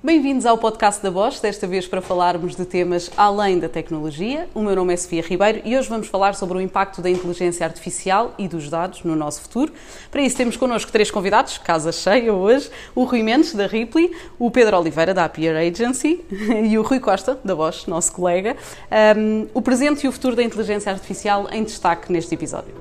Bem-vindos ao podcast da Bosch, desta vez para falarmos de temas além da tecnologia. O meu nome é Sofia Ribeiro e hoje vamos falar sobre o impacto da inteligência artificial e dos dados no nosso futuro. Para isso temos connosco três convidados, casa cheia hoje, o Rui Mendes, da Ripley, o Pedro Oliveira, da Appier Agency e o Rui Costa, da Bosch, nosso colega. Um, o presente e o futuro da inteligência artificial em destaque neste episódio.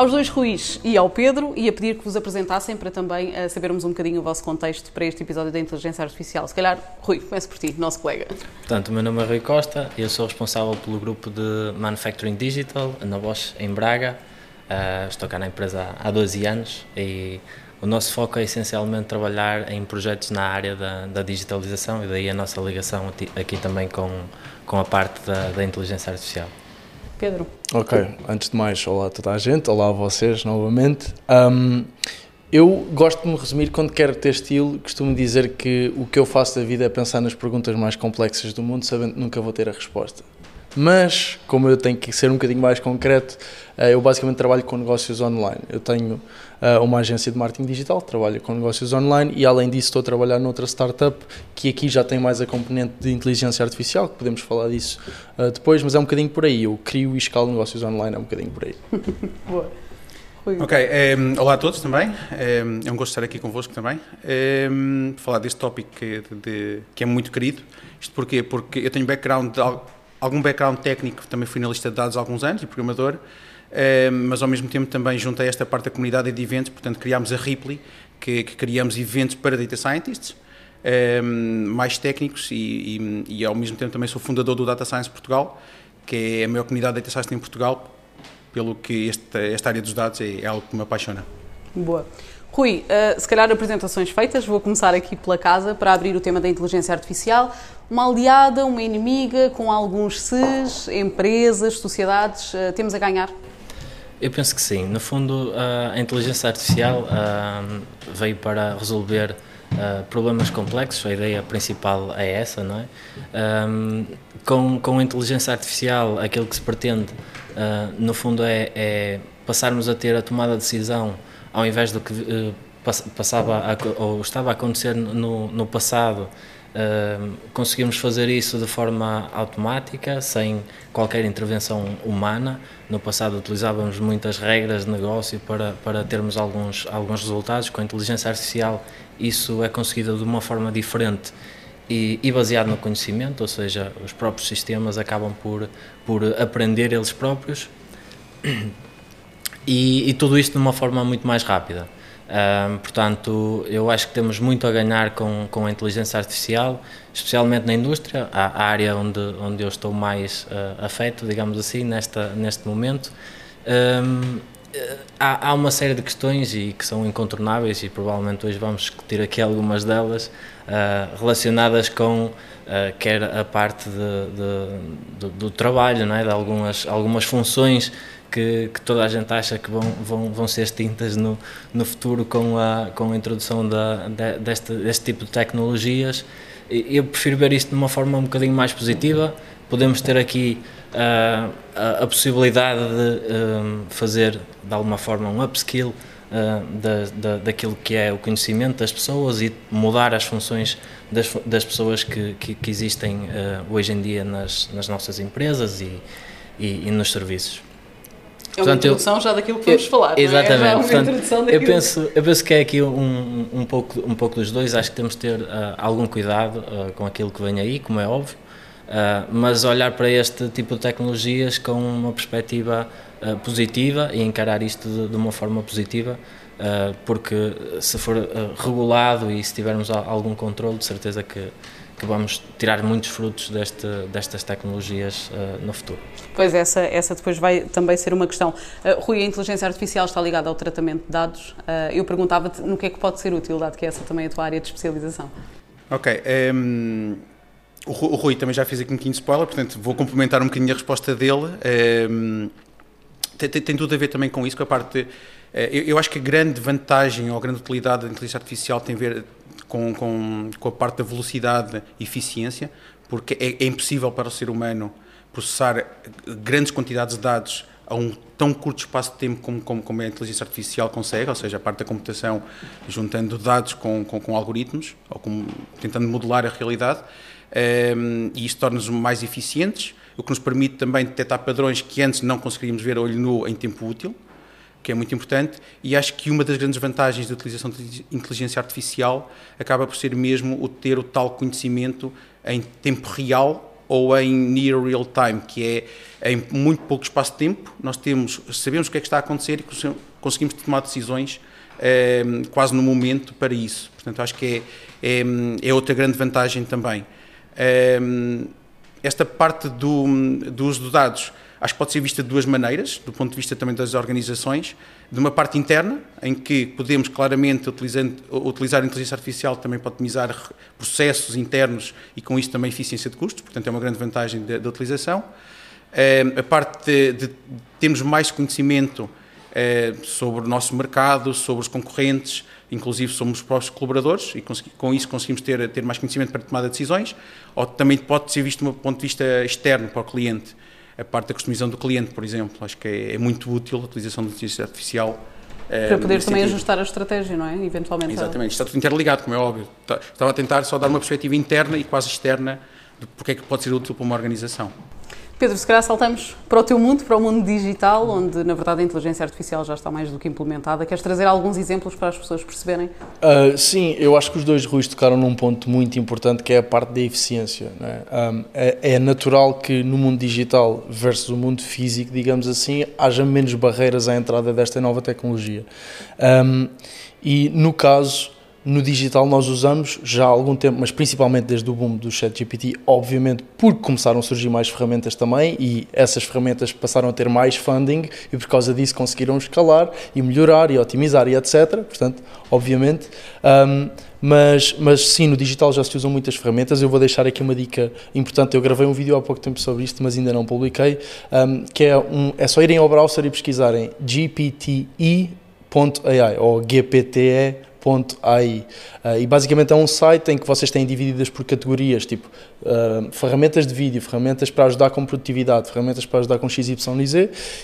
Aos dois Ruiz e ao Pedro, ia pedir que vos apresentassem para também uh, sabermos um bocadinho o vosso contexto para este episódio da inteligência artificial. Se calhar, Rui, comece por ti, nosso colega. Portanto, o meu nome é Rui Costa e eu sou responsável pelo grupo de Manufacturing Digital na Bosch, em Braga. Uh, estou cá na empresa há 12 anos e o nosso foco é essencialmente trabalhar em projetos na área da, da digitalização e daí a nossa ligação aqui também com, com a parte da, da inteligência artificial. Pedro. Ok, antes de mais, olá a toda a gente, olá a vocês novamente. Um, eu gosto de me resumir quando quero ter estilo, costumo dizer que o que eu faço da vida é pensar nas perguntas mais complexas do mundo, sabendo que nunca vou ter a resposta. Mas, como eu tenho que ser um bocadinho mais concreto, eh, eu basicamente trabalho com negócios online. Eu tenho uma agência de marketing digital, trabalho com negócios online e, além disso, estou a trabalhar noutra startup que aqui já tem mais a componente de inteligência artificial, que podemos falar disso eh, depois, mas é um bocadinho por aí. Eu crio e escalo negócios online, é um bocadinho por aí. Boa. Ok, um, olá a todos também. Um, é um gosto estar aqui convosco também. Um, falar deste tópico que, de, que é muito querido. Isto porquê? Porque eu tenho background algum background técnico, também fui analista de dados há alguns anos e programador, eh, mas ao mesmo tempo também juntei esta parte da comunidade de eventos, portanto criámos a Ripley, que, que criamos eventos para data scientists, eh, mais técnicos e, e, e, ao mesmo tempo também sou fundador do Data Science Portugal, que é a maior comunidade de data science em Portugal, pelo que esta, esta área dos dados é, é algo que me apaixona. Boa. Rui, uh, se calhar apresentações feitas, vou começar aqui pela casa para abrir o tema da inteligência artificial. Uma aliada, uma inimiga, com alguns SES, empresas, sociedades, uh, temos a ganhar? Eu penso que sim. No fundo, a inteligência artificial veio para resolver problemas complexos, a ideia principal é essa, não é? Com, com a inteligência artificial, aquilo que se pretende, no fundo, é, é passarmos a ter a tomada de decisão ao invés do que uh, passava ou estava a acontecer no, no passado, conseguimos fazer isso de forma automática, sem qualquer intervenção humana. No passado utilizávamos muitas regras de negócio para, para termos alguns, alguns resultados. Com a inteligência artificial, isso é conseguido de uma forma diferente e, e, baseado no conhecimento, ou seja, os próprios sistemas acabam por, por aprender eles próprios e, e, tudo isto de uma forma muito mais rápida. Um, portanto, eu acho que temos muito a ganhar com, com a inteligência artificial, especialmente na indústria, a, a área onde, onde eu estou mais uh, afeto, digamos assim, nesta, neste momento. Um, há, há, uma série de questões e que são incontornáveis e provavelmente hoje vamos discutir aqui algumas delas uh, relacionadas com uh, quer a parte de, de, do, do, trabalho, não é? de algumas, algumas funções que, que, toda a gente acha que vão, vão, vão ser extintas no, no futuro com a, com a introdução da, de, deste, deste tipo de tecnologias. Eu prefiro ver isto de uma forma um bocadinho mais positiva. Podemos ter aqui uh, a, a, possibilidade de uh, fazer de alguma forma um upskill uh, da, da, daquilo que é o conhecimento das pessoas e mudar as funções das, das pessoas que, que, que existem hoje em dia nas, nas nossas empresas e, e, e nos serviços. É uma introdução eu, já daquilo que vamos eu, falar. Exatamente. É? Portanto, eu, penso, eu penso que é aqui um, um, pouco, um pouco dos dois. Acho que temos de ter uh, algum cuidado uh, com aquilo que vem aí, como é óbvio, uh, mas olhar para este tipo de tecnologias com uma perspectiva positiva e encarar isto de, de uma forma positiva. porque se for regulado e se tivermos algum controle, de certeza que, que vamos tirar muitos frutos deste, destas tecnologias uh, no futuro. Pois, essa, essa depois vai também ser uma questão. Uh, Rui, a inteligência artificial está ligada ao tratamento de dados. Uh, eu perguntava-te no que é que pode ser útil, dado que essa também é a tua área de especialização. Ok. Um, ehm, o, Rui também já fez aqui um bocadinho de spoiler, portanto vou complementar um bocadinho a resposta dele. Um, ehm, tem, tem, tudo a ver também com isso, com a parte. De, eu, eu acho que a grande vantagem ou a grande utilidade da inteligência artificial tem a ver com, com, com a parte da velocidade e eficiência, porque é, é, impossível para o ser humano processar grandes quantidades de dados a um tão curto espaço de tempo como, como, como a inteligência artificial consegue, ou seja, a parte da computação juntando dados com, com, com algoritmos, ou com, tentando modelar a realidade, um, e isso torna-nos mais eficientes, o que nos permite também detectar padrões que antes não conseguiríamos ver a olho nu em tempo útil, que é muito importante, e acho que uma das grandes vantagens da utilização de inteligência artificial acaba por ser mesmo o ter o tal conhecimento em tempo real ou em near real time, que é em muito pouco espaço de tempo, nós temos, sabemos o que é que está a acontecer e conseguimos tomar decisões é, quase no momento para isso. Portanto, acho que é, é, é outra grande vantagem também. É, esta parte do, do uso de dados acho que pode ser vista de duas maneiras, do ponto de vista também das organizações, de uma parte interna, em que podemos claramente, utilizar a inteligência artificial também para otimizar processos internos e com isso também eficiência de custos, portanto é uma grande vantagem da utilização. Eh, a parte de, de termos mais conhecimento eh, sobre o nosso mercado, sobre os concorrentes, inclusive somos os próprios colaboradores e com isso conseguimos ter, ter mais conhecimento para tomar decisões, ou também pode ser visto um ponto de vista externo para o cliente, a parte da customização do cliente, por exemplo. Acho que é, é muito útil a utilização da inteligência artificial. Eh, para poder também sentido. ajustar a estratégia, não é? Eventualmente. Exatamente, está tudo interligado, como é óbvio. Tá, estava a tentar só dar uma perspectiva interna e quase externa de porque é que pode ser útil para uma organização. Pedro, se calhar saltamos para o teu mundo, para o mundo digital, onde na verdade a inteligência artificial já está mais do que implementada. Queres trazer alguns exemplos para as pessoas perceberem? Uh, sim, eu acho que os dois Ruiz tocaram num ponto muito importante que é a parte da eficiência. É? Um, é, é? natural que no mundo digital versus o mundo físico, digamos assim, haja menos barreiras à entrada desta nova tecnologia. Um, e no caso no digital nós usamos já há algum tempo, mas principalmente desde o boom do ChatGPT, obviamente porque começaram a surgir mais ferramentas também e essas ferramentas passaram a ter mais funding e por causa disso conseguiram escalar e melhorar e otimizar e etc. Portanto, obviamente. Um, mas, mas sim, no digital já se usam muitas ferramentas. Eu vou deixar aqui uma dica importante. Eu gravei um vídeo há pouco tempo sobre isto, mas ainda não publiquei. Um, que é, um, é só irem ao browser e pesquisarem gpte.ai ou gpte AI. Uh, e basicamente é um site em que vocês têm divididas por categorias, tipo uh, ferramentas de vídeo, ferramentas para ajudar com produtividade, ferramentas para ajudar com XYZ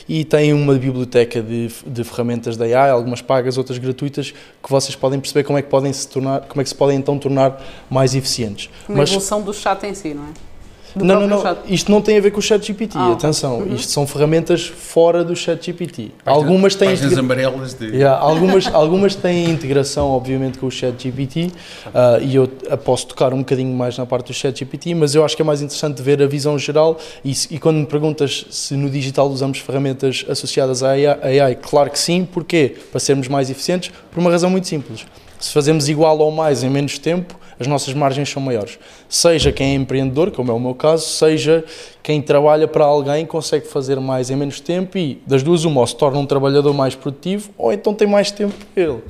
e tem uma biblioteca de, de ferramentas da AI, algumas pagas, outras gratuitas, que vocês podem perceber como é que podem se tornar, como é que se podem então tornar mais eficientes. Uma Mas, evolução do chat em si, não é? Não, não, não. Chat. Isto não tem a ver com o ChatGPT, ah, atenção. Uhum. Isto são ferramentas fora do ChatGPT. Algumas têm. Páginas amarelas de. Yeah, algumas, algumas têm integração, obviamente, com o ChatGPT uh, e eu posso tocar um bocadinho mais na parte do ChatGPT, mas eu acho que é mais interessante ver a visão geral. E, e quando me perguntas se no digital usamos ferramentas associadas à AI, AI, claro que sim. Porquê? Para sermos mais eficientes, por uma razão muito simples. Se fazemos igual ou mais em menos tempo, as nossas margens são maiores. Seja quem é empreendedor, como é o meu caso, seja quem trabalha para alguém consegue fazer mais em menos tempo e das duas uma, ou se torna um trabalhador mais produtivo ou então tem mais tempo para ele.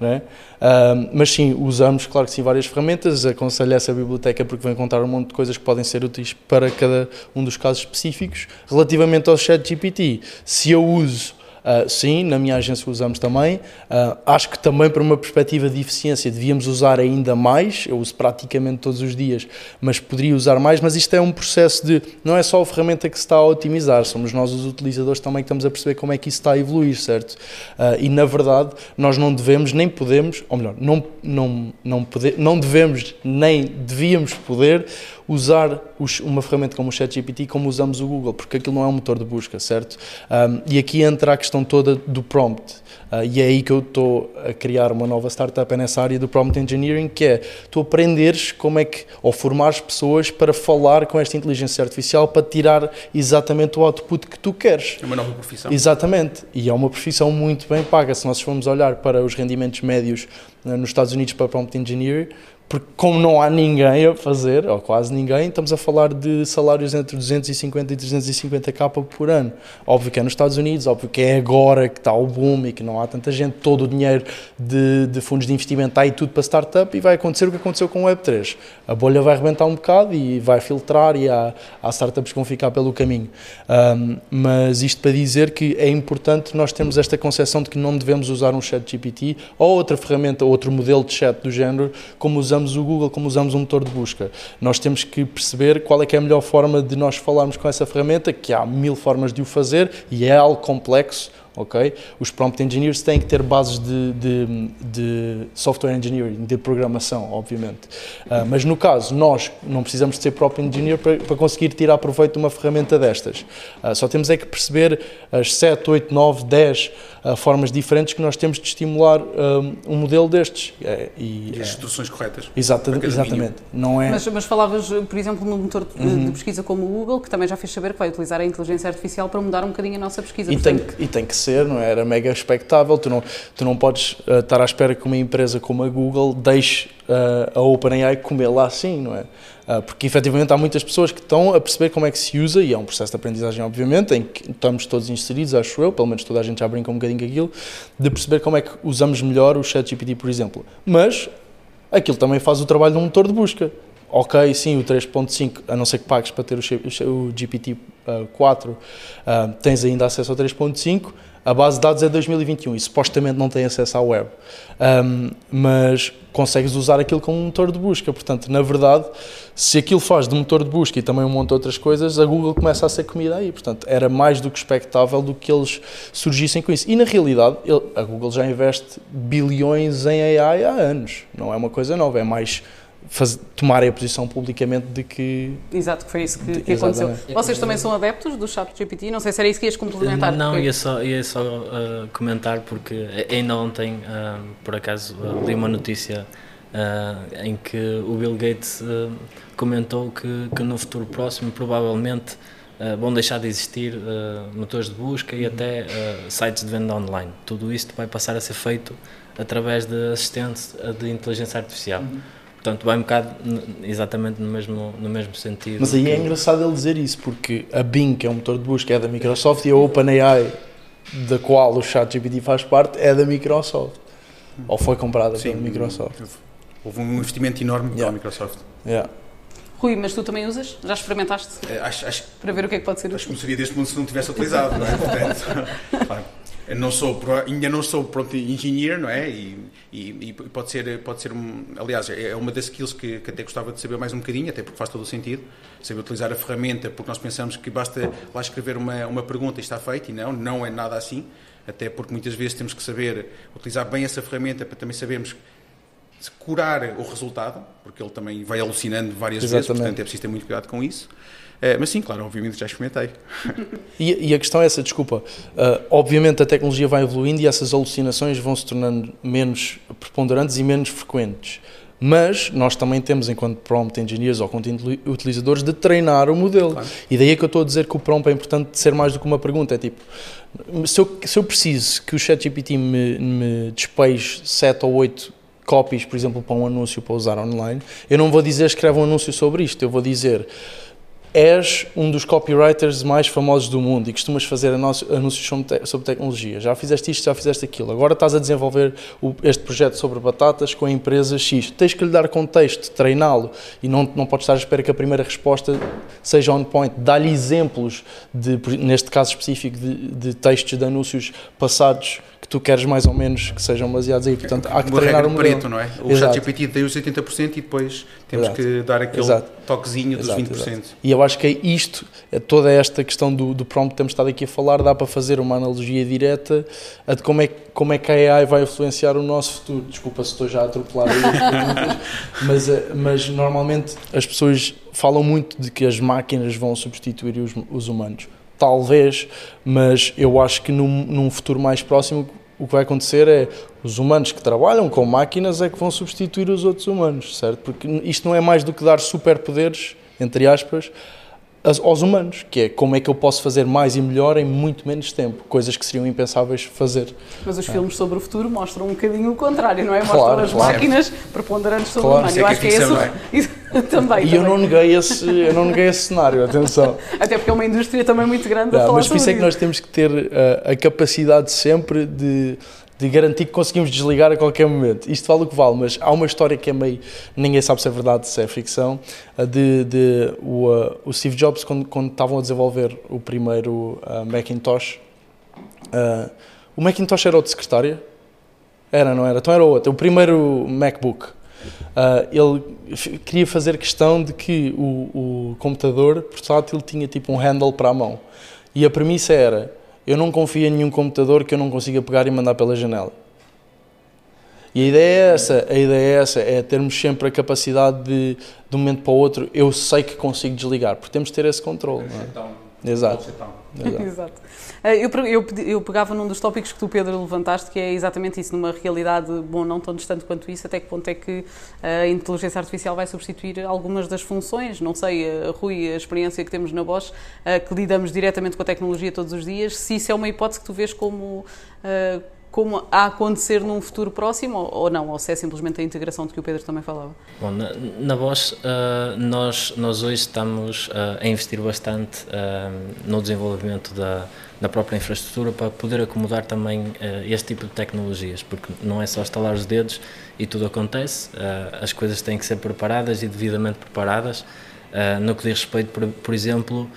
É? Uh, mas sim, usamos, claro que sim, várias ferramentas. Aconselho essa biblioteca porque vem contar um monte de coisas que podem ser úteis para cada um dos casos específicos. Relativamente ao chat GPT, se eu uso Uh, sim, na minha agência usamos também. Uh, acho que também para uma perspectiva de eficiência devíamos usar ainda mais. Eu uso praticamente todos os dias, mas poderia usar mais. Mas isto é um processo de. Não é só a ferramenta que se está a otimizar, somos nós os utilizadores também que estamos a perceber como é que isso está a evoluir, certo? Uh, e na verdade, nós não devemos nem podemos, ou melhor, não, não, não, poder, não devemos nem devíamos poder usar os, uma ferramenta como o ChatGPT como usamos o Google, porque aquilo não é um motor de busca, certo? Um, e aqui entra a questão toda do prompt. Uh, e é aí que eu estou a criar uma nova startup é nessa área do prompt engineering, que é tu aprenderes como é que, ou formares pessoas para falar com esta inteligência artificial para tirar exatamente o output que tu queres. É uma nova profissão. Exatamente. E é uma profissão muito bem paga. Se nós formos olhar para os rendimentos médios uh, nos Estados Unidos para prompt engineering, porque como não há ninguém a fazer, ou quase ninguém, estamos a falar de salários entre 250 e 350 capa por ano. Óbvio que é nos Estados Unidos, óbvio que é agora que está o boom e que não há tanta gente, todo o dinheiro de, de fundos de investimento está aí tudo para startup e vai acontecer o que aconteceu com o Web3. A bolha vai arrebentar um bocado e vai filtrar e há, há startups que vão ficar pelo caminho. Um, mas isto para dizer que é importante nós termos esta concepção de que não devemos usar um chat GPT ou outra ferramenta, outro modelo de chat do género, como usamos usamos o Google, como usamos um motor de busca. Nós temos que perceber qual é que é a melhor forma de nós falarmos com essa ferramenta, que há mil formas de o fazer e é algo complexo, ok? Os prompt engineers têm que ter bases de, de, de software engineering, de programação, obviamente. Uh, mas no caso, nós não precisamos de ser prompt engineer para, para conseguir tirar proveito de uma ferramenta destas. Uh, só temos é que perceber as 7, 8, 9, 10 uh, formas diferentes que nós temos de estimular um, um modelo destes. É, e, e, as instruções corretas. Exata, exatamente. Não é... Mas, mas, falavas, por exemplo, num motor de, uhum. de, pesquisa como o Google, que também já fez saber que vai utilizar a inteligência artificial para mudar um bocadinho a nossa pesquisa. E, Portanto, tem, que, e tem que ser, não é? Era mega expectável. Tu não, tu não podes uh, estar à espera que uma empresa como a Google deixe uh, a OpenAI comer lá assim, não é? Uh, porque efetivamente há muitas pessoas que estão a perceber como é que se usa, e é um processo de aprendizagem, obviamente, em que estamos todos inseridos, acho eu, pelo menos toda a gente já brinca um bocadinho com aquilo, de perceber como é que usamos melhor o ChatGPT, por exemplo. Mas aquilo também faz o trabalho de um motor de busca. Ok, sim, o 3.5, a não ser que pagues para ter o, o GPT-4, uh, tens ainda acesso ao 3.5, a base de dados é 2021 e supostamente não tem acesso à web, um, mas consegues usar aquilo como motor de busca. Portanto, na verdade, se aquilo faz de motor de busca e também um monte de outras coisas, a Google começa a ser comida aí. Portanto, era mais do que expectável do que eles surgissem com isso. E na realidade, ele, a Google já investe bilhões em AI há anos. Não é uma coisa nova, é mais faz, tomarem a posição publicamente de que. Exato, que foi isso que, que aconteceu. Vocês também são adeptos do chat GPT? Não sei se era isso que ias complementar. Não, porque... ia só, ia só uh, comentar, porque ainda ontem, uh, por acaso, uh, li uma notícia em que o Bill Gates comentou que, que no futuro próximo, provavelmente. vão deixar de existir motores de busca e até sites de venda online. Tudo isto vai passar a ser feito através de assistentes de inteligência artificial. Uhum. Portanto, vai um bocado exatamente no mesmo, no mesmo sentido. Mas aí é engraçado ele dizer isso, porque a Bing, que é um motor de busca, é da Microsoft e a OpenAI, da qual o ChatGPT faz parte, é da Microsoft. Ou foi comprada Sim, pela Microsoft. Houve um investimento enorme yeah. pela Microsoft. Yeah. Rui, mas tu também usas? Já experimentaste? É, acho, acho, para ver o que é que pode ser Acho que não seria deste mundo se não tivesse utilizado, não é? Portanto, claro. Eu não sou, ainda não sou pronto engenheiro, não é? E, e, e, pode ser, pode ser um, aliás, é uma das skills que, que, até gostava de saber mais um bocadinho, até porque faz todo o sentido, saber utilizar a ferramenta, porque nós pensamos que basta lá escrever uma, uma pergunta e está feito, e não, não é nada assim, até porque muitas vezes temos que saber utilizar bem essa ferramenta para também sabermos curar o resultado, porque ele também vai alucinando várias Exatamente. vezes, portanto é preciso ter muito cuidado com isso. É, mas sim, claro, obviamente já experimentei. E, e a questão é essa, desculpa. Uh, obviamente a tecnologia vai evoluindo e essas alucinações vão se tornando menos preponderantes e menos frequentes. Mas nós também temos, enquanto prompt engineers ou content utilizadores, de treinar o modelo. Claro. E daí é que eu estou a dizer que o prompt é importante ser mais do que uma pergunta. É tipo, se eu, se eu preciso que o ChatGPT me, me despeje 7 ou 8 copies, por exemplo, para um anúncio para usar online, eu não vou dizer escreve um anúncio sobre isto, eu vou dizer és um dos copywriters mais famosos do mundo e costumas fazer anúncios sobre tecnologia. Já fizeste isto, já fizeste aquilo. Agora estás a desenvolver este projeto sobre batatas com a empresa X. Tens que lhe dar contexto, treiná-lo e não, não podes estar à espera que a primeira resposta seja on point. Dá-lhe exemplos, de, neste caso específico, de, de textos de anúncios passados que tu queres mais ou menos que sejam baseados aí. Portanto, há que Uma treinar o modelo. Preto, não é? O ChatGPT tem os 80% e depois temos Exato. que dar aquele Exato. toquezinho dos Exato. 20%. Exato. E eu acho que é isto, é toda esta questão do, do prompt que temos estado aqui a falar, dá para fazer uma analogia direta a de como é, como é que a AI vai influenciar o nosso futuro. Desculpa se estou já a atropelar aí as perguntas, mas, eh, mas normalmente as pessoas falam muito de que as máquinas vão substituir os, os humanos talvez, mas eu acho que num, num futuro mais próximo o que vai acontecer é os humanos que trabalham com máquinas é que vão substituir os outros humanos, certo? Porque isto não é mais do que dar superpoderes, entre aspas, aos humanos, que é como é que eu posso fazer mais e melhor em muito menos tempo, coisas que seriam impensáveis fazer. Mas os é. filmes sobre o futuro mostram um bocadinho o contrário, não é? Mostram claro, as claro. máquinas preponderantes sobre claro. o humano. Eu acho que é esse é? também. E também. eu não neguei esse, eu não neguei esse cenário, atenção. Até porque é uma indústria também muito grande. É, mas por isso é que nós temos que ter a, a capacidade sempre de de garantir que conseguimos desligar a qualquer momento. Isto vale o que vale, mas há uma história que é meio. ninguém sabe se é verdade, se é ficção, de, de o, uh, o Steve Jobs, quando, quando estavam a desenvolver o primeiro uh, Macintosh. Uh, o Macintosh era o de secretária? Era, não era? Então era outro. O primeiro MacBook. uh, ele queria fazer questão de que o, o computador portátil tinha tipo um handle para a mão. E a premissa era: eu não confio em nenhum computador que eu não consiga pegar e mandar pela janela. E a ideia é essa, a ideia é essa, é termos sempre a capacidade de, de um momento para o outro, eu sei que consigo desligar, porque temos de ter esse controle. É? Exato. Exato. Exato. Eh, eu, eu, eu, pegava num dos tópicos que tu, Pedro, levantaste, que é exatamente isso, numa realidade, bom, não tão distante quanto isso, até que ponto é que a inteligência artificial vai substituir algumas das funções, não sei, eh, Rui, a experiência que temos na Bosch, que lidamos diretamente com a tecnologia todos os dias, se isso é uma hipótese que tu vês como como a acontecer num futuro próximo ou, não, ou se é simplesmente a integração de que o Pedro também falava? Bom, na, na Bosch, uh, nós, nós hoje estamos uh, a investir bastante uh, no desenvolvimento da, da própria infraestrutura para poder acomodar também este tipo de tecnologias, porque não é só estalar os dedos e tudo acontece, as coisas têm que ser preparadas e devidamente preparadas. no que diz respeito, por, por exemplo,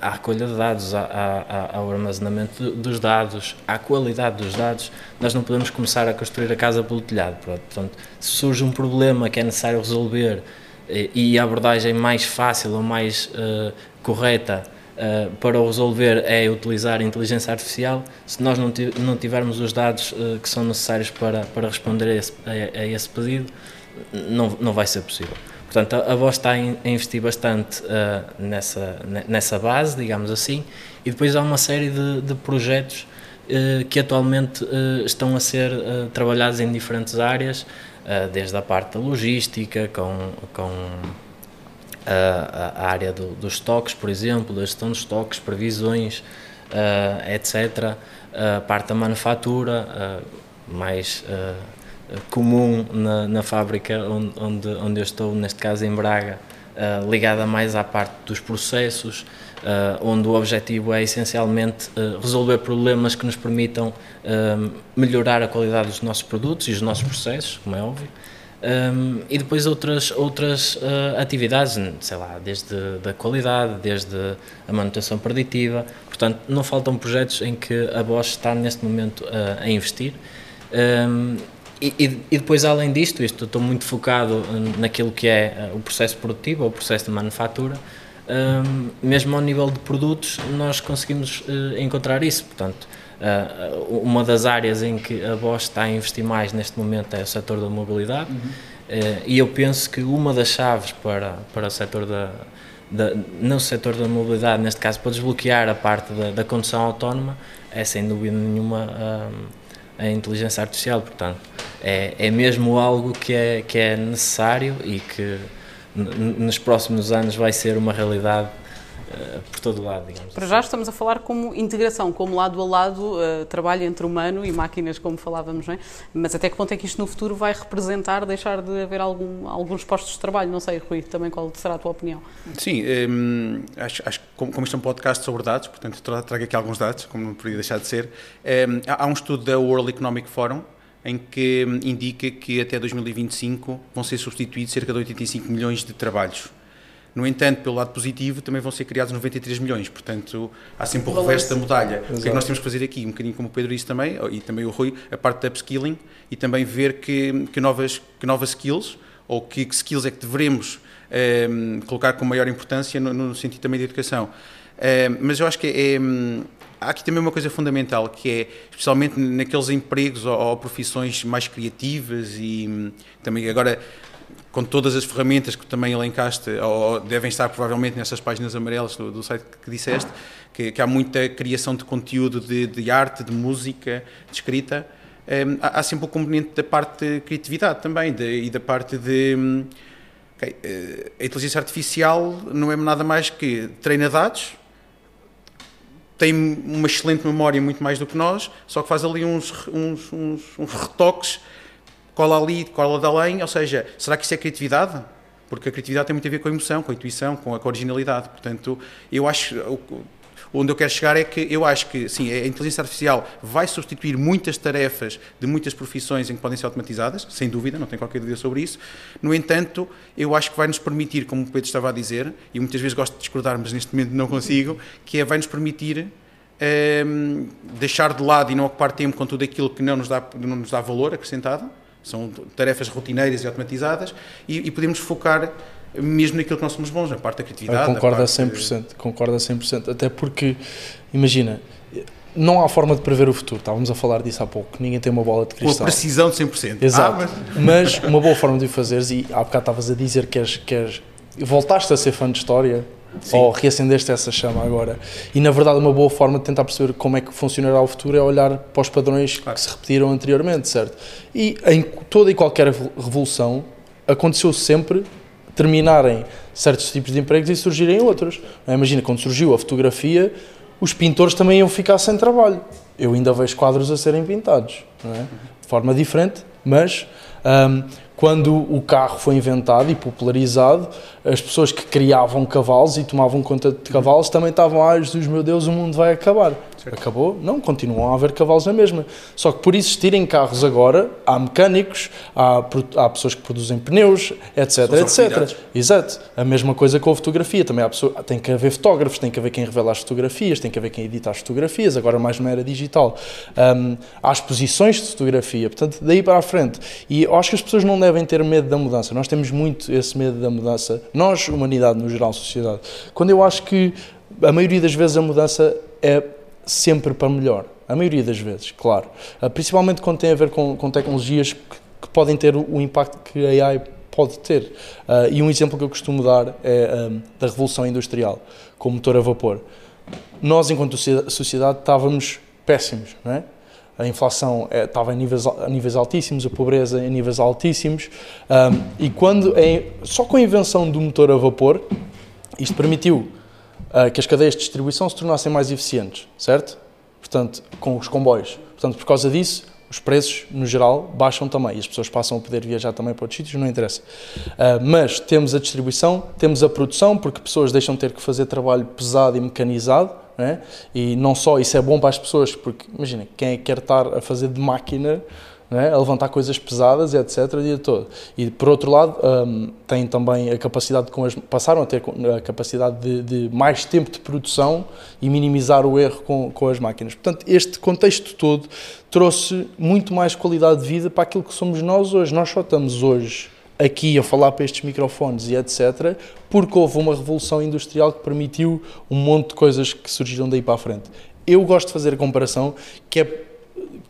à recolha de dados, à, à, ao armazenamento dos dados, à qualidade dos dados, nós não podemos começar a construir a casa pelo telhado. Portanto, se surge um problema que é necessário resolver e, e a abordagem mais fácil ou mais uh, correta Uh, para o resolver é utilizar a inteligência artificial. Se nós não, não tivermos os dados uh, que são necessários para, para responder a esse, a, a esse pedido, não, não vai ser possível. Portanto, a, Voz está a investir bastante uh, nessa, nessa base, digamos assim, e depois há uma série de, de projetos uh, que atualmente uh, estão a ser trabalhados em diferentes áreas, desde a parte da logística, com, com a, a área do, dos estoques, por exemplo, da gestão dos estoques, previsões, etc., a parte da manufatura, mais comum na, na fábrica onde, onde, onde, eu estou, neste caso em Braga, uh, ligada mais à parte dos processos, uh, onde o objetivo é essencialmente uh, resolver problemas que nos permitam melhorar a qualidade dos nossos produtos e dos nossos processos, como é óbvio. Um, e depois outras, outras atividades, sei lá, desde a qualidade, desde a manutenção preditiva. Portanto, não faltam projetos em que a Bosch está neste momento a investir. Um, e, e, depois, além disto, isto estou muito focado naquilo que é eh, o processo produtivo, ou o processo de manufatura. Um, mesmo ao nível de produtos, nós conseguimos uh, encontrar isso. Portanto, uh, uma das áreas em que a Bosch está a investir mais neste momento é o setor da mobilidade. Uhum. Uh, e eu penso que uma das chaves para, para o setor da, da, não o setor da mobilidade, neste caso, para desbloquear a parte da, da condução autónoma, é sem dúvida nenhuma a inteligência artificial. Portanto, é, é mesmo algo que é, que é necessário e que nos próximos anos vai ser uma realidade uh, por todo o lado, digamos Para assim. já estamos a falar como integração, como lado a lado uh, trabalho entre humano e máquinas, como falávamos, não é? Mas até que ponto é que isto no futuro vai representar deixar de haver algum, alguns postos de trabalho? Não sei, Rui, também qual será a tua opinião? Sim, um, acho, acho que como, como isto é um podcast sobre dados, portanto trago aqui alguns dados, como não podia deixar de ser, um, há, há um estudo da World Economic Forum em que indica que até 2025 vão ser substituídos cerca de 85 milhões de trabalhos. No entanto, pelo lado positivo, também vão ser criados 93 milhões, portanto, há sempre o reverso da medalha. Exato. O que é que nós temos que fazer aqui? Um bocadinho como o Pedro disse também, e também o Rui, a parte da upskilling e também ver que, que, novas, que novas skills, ou que, que skills é que devemos eh, colocar com maior importância no, no, sentido também de educação. Eh, mas eu acho que é, há aqui também uma coisa fundamental, que é, especialmente naqueles empregos ou, ou profissões mais criativas e hum, também agora com todas as ferramentas que também elencaste, ou devem estar provavelmente nessas páginas amarelas do, do site que disseste, que, que, há muita criação de conteúdo de, de arte, de música, de escrita, um, há, há, sempre o componente da parte de criatividade também, de, e da parte de... Hum, okay, eh, a inteligência artificial não é nada mais que treina dados, tem uma excelente memória, muito mais do que nós, só que faz ali uns, uns, uns, uns retoques, cola ali, cola de além, ou seja, será que isso é criatividade? Porque a criatividade tem muito a ver com a emoção, com a intuição, com a, com a originalidade. Portanto, eu acho, onde eu quero chegar é que eu acho que, sim, a inteligência artificial vai substituir muitas tarefas de muitas profissões em que podem ser automatizadas, sem dúvida, não tenho qualquer dúvida sobre isso. No entanto, eu acho que vai nos permitir, como o Pedro estava a dizer, e muitas vezes gosto de discordar, mas neste momento não consigo, que é vai nos permitir um, ehm, deixar de lado e não ocupar tempo com tudo aquilo que não nos dá, não nos dá valor acrescentado São tarefas rotineiras e automatizadas e, e podemos focar mesmo naquilo que nós somos bons, na parte da criatividade. Eu concordo a parte 100%, concordo a 100%, até porque, imagina, não há forma de prever o futuro, estávamos a falar disso há pouco, ninguém tem uma bola de Com a cristal. precisão de 100%. Exato, Ah, mas- mas... uma boa forma de o fazeres, e há bocado estavas a dizer que és, que és, voltaste a ser fã de história, Sim. ou reacendeste essa chama agora, e na verdade uma boa forma de tentar perceber como é que funcionará o futuro é olhar para os padrões Claro. que se repetiram anteriormente, certo? E em toda e qualquer revolução aconteceu sempre terminarem certos tipos de empregos e surgirem outros. é? Imagina, quando surgiu a fotografia, os pintores também iam ficar sem trabalho. Eu ainda vejo quadros a serem pintados, não é? de forma diferente, mas hum, quando o carro foi inventado e popularizado, as pessoas que criavam cavalos e tomavam conta de cavalos também estavam, ai Jesus, meu Deus, o mundo vai acabar. Acabou? Não, continuam a haver cavalos na mesma. Só que por existirem carros agora, há mecânicos, há, há pessoas que produzem pneus, etc, etc. Exato. A mesma coisa com a fotografia. Também há pessoa, tem que haver fotógrafos, tem que haver quem revela as fotografias, tem que haver quem edita as fotografias, agora mais numa era digital. Hum, há exposições de fotografia, portanto, daí para a frente. E eu acho que as pessoas não devem ter medo da mudança. Nós temos muito esse medo da mudança. Nós, humanidade no geral, sociedade. Quando eu acho que a maioria das vezes a mudança é sempre para melhor. A maioria das vezes, claro. Ah, Principalmente quando tem a ver com, com tecnologias que, que podem ter o, impacto que a AI pode ter. Ah, e um exemplo que eu costumo dar é ah, da Revolução Industrial, com o motor a vapor. Nós, enquanto socie- sociedade, estávamos péssimos, não é? A inflação eh, estava em níveis, a níveis altíssimos, a pobreza em níveis altíssimos, ah, e quando, em- só com a invenção do motor a vapor, isto permitiu ah, que as cadeias de distribuição se tornassem mais eficientes, certo? Portanto, com os comboios. Portanto, por causa disso, os preços, no geral, baixam também e as pessoas passam a poder viajar também para outros sítios, não interessa. Ah, mas temos a distribuição, temos a produção, porque pessoas deixam de ter que fazer trabalho pesado e mecanizado, é? e não só isso é bom para as pessoas, porque imagina, quem é que quer estar a fazer de máquina é? a levantar coisas pesadas, etc., o dia todo. E por outro lado, hum, têm também a capacidade, de, com as, passaram a ter a capacidade de, de mais tempo de produção e minimizar o erro com, com as máquinas. Portanto, este contexto todo trouxe muito mais qualidade de vida para aquilo que somos nós hoje. Nós só estamos hoje aqui a falar para estes microfones e etc., porque houve uma revolução industrial que permitiu um monte de coisas que surgiram daí para a frente. Eu gosto de fazer a comparação que é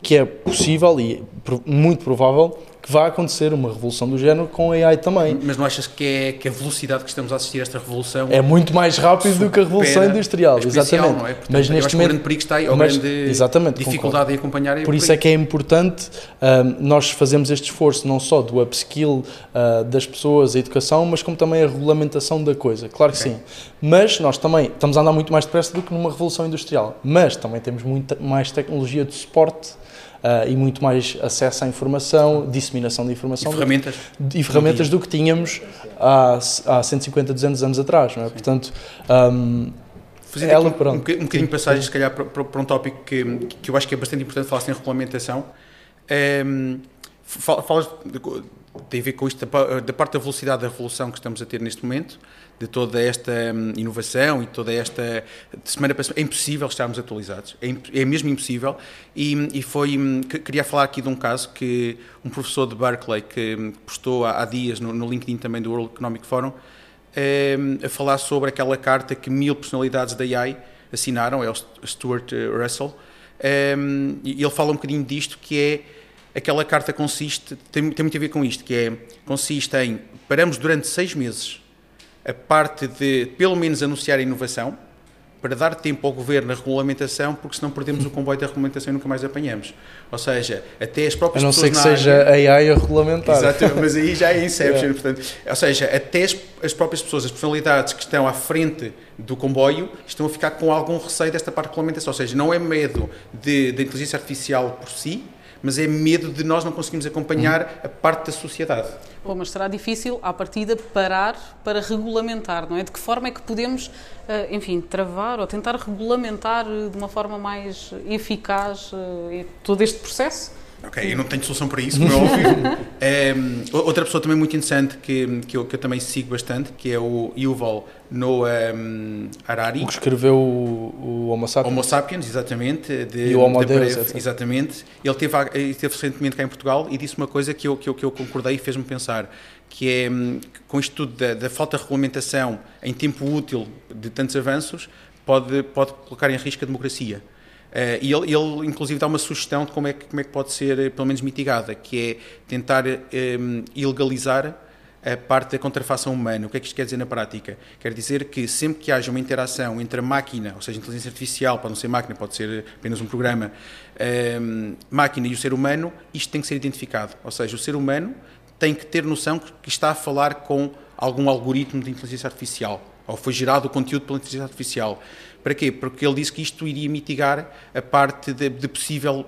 que é possível e muito provável que vá acontecer uma revolução do género com a AI também. Mas não achas que, é, que a velocidade que estamos a assistir a esta revolução É muito mais rápido do que a revolução industrial, exatamente. Não é? Portanto, Mas neste que o momento, grande perigo está aí, ou mas- grande exatamente, dificuldade em acompanhar. por isso é que é importante hum, nós fazermos este esforço não só do upskill ah, das pessoas, a educação, mas como também a regulamentação da coisa. Claro que sim. Mas nós também estamos a andar muito mais depressa do que numa revolução industrial. Mas também temos muita mais tecnologia de suporte ah, e muito mais acesso à informação, disseminação de E informação. do que- ferramentas. e ferramentas do que tínhamos há, há 150, 200 anos atrás, não é? Portanto, hum, Fazendo Ela, aqui um, um, boca- um bocadinho de passagem, se calhar, para, para- um tópico que, que eu acho que é bastante importante falar-se em regulamentação. Fal- falas, tem a ver com isto da, da parte da velocidade da revolução que estamos a ter neste momento, de toda esta hum, inovação e toda esta. De semana para semana. É impossível estarmos atualizados. É, imp- é mesmo impossível. E, e foi. hum, que- Queria falar aqui de um caso que um professor de Berkeley que hum, postou há, há dias no, no LinkedIn também do World Economic Forum ehm, a falar sobre aquela carta que mil personalidades da AI assinaram, é o St- Stuart eh, Russell, Ehm, e ele fala um bocadinho disto, que é, aquela carta consiste, tem, tem muito a ver com isto, que é, consiste em, paramos durante seis meses a parte de, pelo menos, anunciar a inovação, para dar tempo ao governo na regulamentação, porque senão perdemos o comboio da regulamentação e nunca mais apanhamos. Ou seja, até as a próprias não ser pessoas que na seja área- AI a regulamentar. Exato, mas aí já é Inception. Yeah. Portanto, ou seja, até as, as próprias pessoas, as personalidades que estão à frente do comboio, estão a ficar com algum receio desta parte de regulamentação. Ou seja, não é medo de- da inteligência artificial por si, mas é medo de nós não conseguirmos acompanhar a parte da sociedade. Bom, mas será difícil, à partida, parar para regulamentar, não é? De que forma é que podemos, eh, enfim, travar ou tentar regulamentar eh, de uma forma mais eficaz eh, todo este processo? Ok, eu não tenho solução para isso, como é óbvio. é, outra pessoa também muito interessante que, que, eu, que eu também sigo bastante, que é o Yuval Noah um, Harari. O que escreveu o, o Homo Sapiens. Homo Sapiens, exatamente. De, e o Homo de Deus, breve, Exatamente. Ele esteve, ele esteve recentemente cá em Portugal e disse uma coisa que eu, que eu, que eu concordei e fez-me pensar, que é, hum, com isto tudo da, da falta de regulamentação em tempo útil de tantos avanços, pode, pode colocar em risco a democracia. Uh, e ele, ele, inclusive, dá uma sugestão de como é, que, como é que pode ser, eh, pelo menos, mitigada, que é tentar um, ehm, ilegalizar a parte da contrafação humana. O que é que isto quer dizer na prática? Quer dizer que sempre que haja uma interação entre a máquina, ou seja, inteligência artificial, pode não ser máquina, pode ser apenas um programa, um, ehm, máquina e o ser humano, isto tem que ser identificado. Ou seja, o ser humano tem que ter noção que está a falar com algum algoritmo de inteligência artificial, ou foi gerado o conteúdo pela inteligência artificial. Para quê? Porque ele disse que isto iria mitigar a parte de, de possível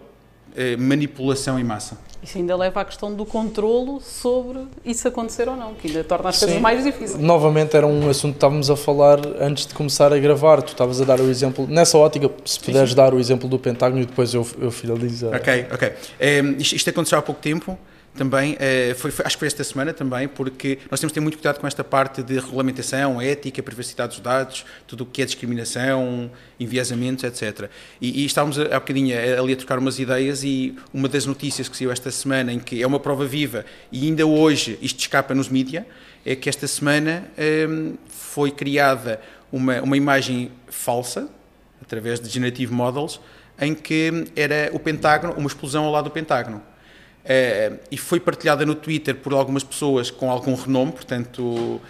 eh, manipulação em massa. Isso ainda leva à questão do controlo sobre isso acontecer ou não, que ainda torna as Sim. coisas mais difíceis. Novamente era um assunto que estávamos a falar antes de começar a gravar. Tu estavas a dar o exemplo, nessa ótica, se puderes dar o exemplo do Pentágono e depois eu, eu finalizo. Ok, ok. É, isto, isto aconteceu há pouco tempo também, eh, foi, foi, acho que foi esta semana também, porque nós temos de ter muito cuidado com esta parte de regulamentação, ética, privacidade dos dados, tudo o que é discriminação, enviesamentos, etc. E, e estávamos há bocadinho ali a trocar umas ideias e uma das notícias que saiu esta semana, em que é uma prova viva e ainda hoje isto escapa nos mídias, é que esta semana ehm, foi criada uma, uma imagem falsa, através de Generative Models, em que era o Pentágono, uma explosão ao lado do Pentágono. Uh, e foi partilhada no Twitter por algumas pessoas com algum renome, portanto, uh,